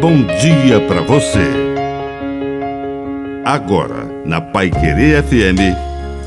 bom dia para você. Agora, na Pai Querer FM,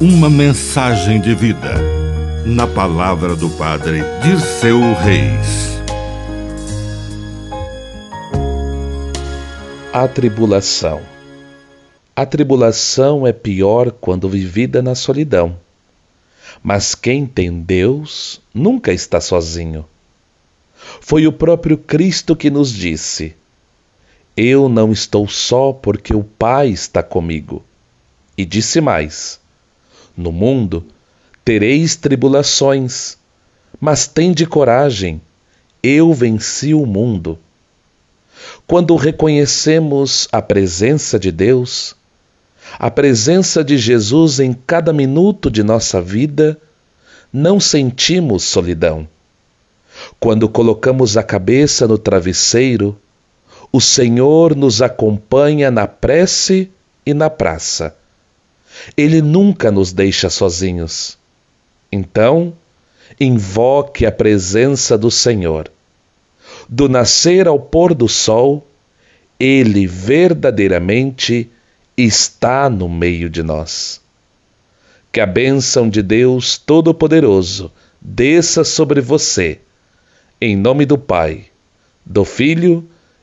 uma mensagem de vida. Na palavra do Padre Dirceu Reis. A tribulação. A tribulação é pior quando vivida na solidão. Mas quem tem Deus nunca está sozinho. Foi o próprio Cristo que nos disse: Eu não estou só porque o Pai está comigo. E disse mais: No mundo tereis tribulações, mas tende coragem, eu venci o mundo. Quando reconhecemos a presença de Deus, a presença de Jesus em cada minuto de nossa vida, não sentimos solidão. Quando colocamos a cabeça no travesseiro, o Senhor nos acompanha na prece e na praça. Ele nunca nos deixa sozinhos. Então, invoque a presença do Senhor. Do nascer ao pôr do sol, Ele verdadeiramente está no meio de nós. Que a bênção de Deus Todo-Poderoso desça sobre você em nome do Pai, do Filho e